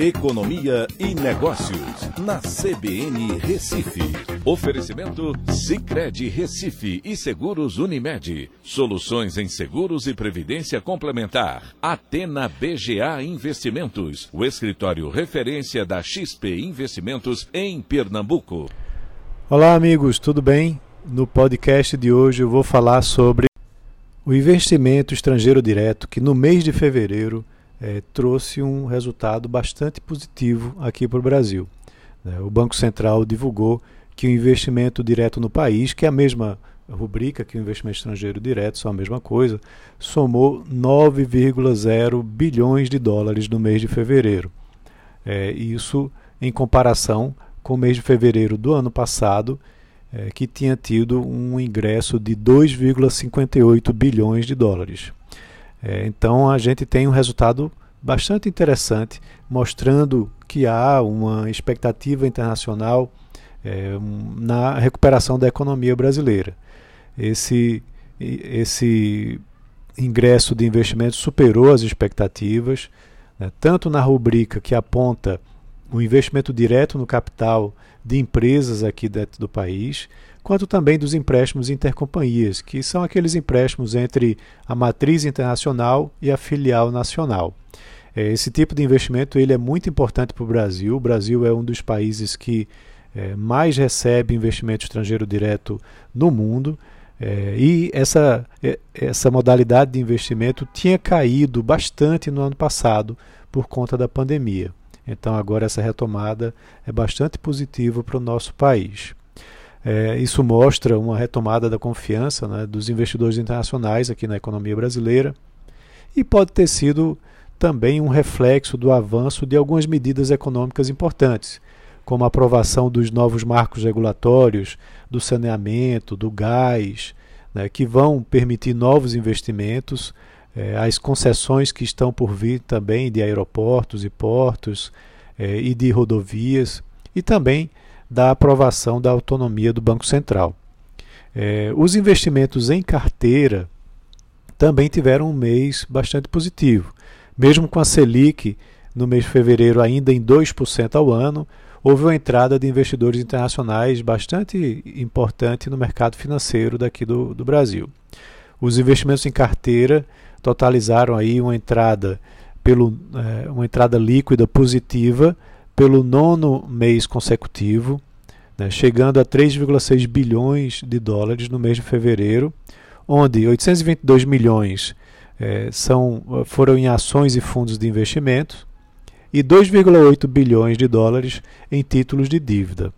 Economia e Negócios, na CBN Recife. Oferecimento Cicred Recife e Seguros Unimed. Soluções em seguros e previdência complementar. Atena BGA Investimentos, o escritório referência da XP Investimentos em Pernambuco. Olá, amigos, tudo bem? No podcast de hoje eu vou falar sobre o investimento estrangeiro direto que no mês de fevereiro é, trouxe um resultado bastante positivo aqui para o Brasil. Né? O Banco Central divulgou que o investimento direto no país, que é a mesma rubrica que o investimento estrangeiro direto, são a mesma coisa, somou 9,0 bilhões de dólares no mês de fevereiro. É, isso em comparação com o mês de fevereiro do ano passado, é, que tinha tido um ingresso de 2,58 bilhões de dólares. É, então a gente tem um resultado bastante interessante, mostrando que há uma expectativa internacional é, na recuperação da economia brasileira. Esse, esse ingresso de investimento superou as expectativas, né, tanto na rubrica que aponta o investimento direto no capital de empresas aqui dentro do país, quanto também dos empréstimos intercompanhias, que são aqueles empréstimos entre a matriz internacional e a filial nacional. É, esse tipo de investimento ele é muito importante para o Brasil. O Brasil é um dos países que é, mais recebe investimento estrangeiro direto no mundo. É, e essa, é, essa modalidade de investimento tinha caído bastante no ano passado por conta da pandemia. Então, agora, essa retomada é bastante positiva para o nosso país. É, isso mostra uma retomada da confiança né, dos investidores internacionais aqui na economia brasileira e pode ter sido também um reflexo do avanço de algumas medidas econômicas importantes, como a aprovação dos novos marcos regulatórios do saneamento, do gás, né, que vão permitir novos investimentos, é, as concessões que estão por vir também de aeroportos e portos é, e de rodovias, e também da aprovação da autonomia do Banco Central. É, os investimentos em carteira também tiveram um mês bastante positivo. Mesmo com a Selic no mês de fevereiro ainda em 2% ao ano, houve uma entrada de investidores internacionais bastante importante no mercado financeiro daqui do, do Brasil. Os investimentos em carteira totalizaram aí uma entrada pelo, é, uma entrada líquida positiva pelo nono mês consecutivo, né, chegando a 3,6 bilhões de dólares no mês de fevereiro, onde 822 milhões é, são, foram em ações e fundos de investimento e 2,8 bilhões de dólares em títulos de dívida.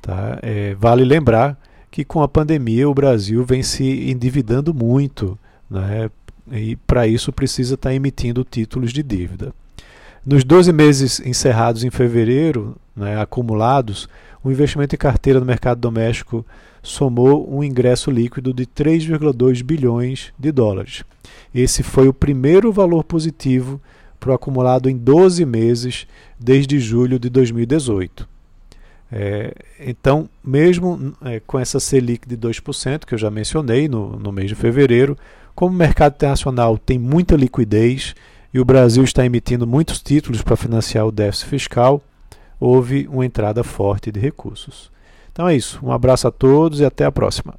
Tá? É, vale lembrar que com a pandemia o Brasil vem se endividando muito, né? e para isso precisa estar tá emitindo títulos de dívida. Nos 12 meses encerrados em fevereiro, né, acumulados, o investimento em carteira no mercado doméstico somou um ingresso líquido de 3,2 bilhões de dólares. Esse foi o primeiro valor positivo para o acumulado em 12 meses desde julho de 2018. É, então, mesmo é, com essa Selic de 2%, que eu já mencionei no, no mês de fevereiro, como o mercado internacional tem muita liquidez e o Brasil está emitindo muitos títulos para financiar o déficit fiscal, houve uma entrada forte de recursos. Então é isso. Um abraço a todos e até a próxima.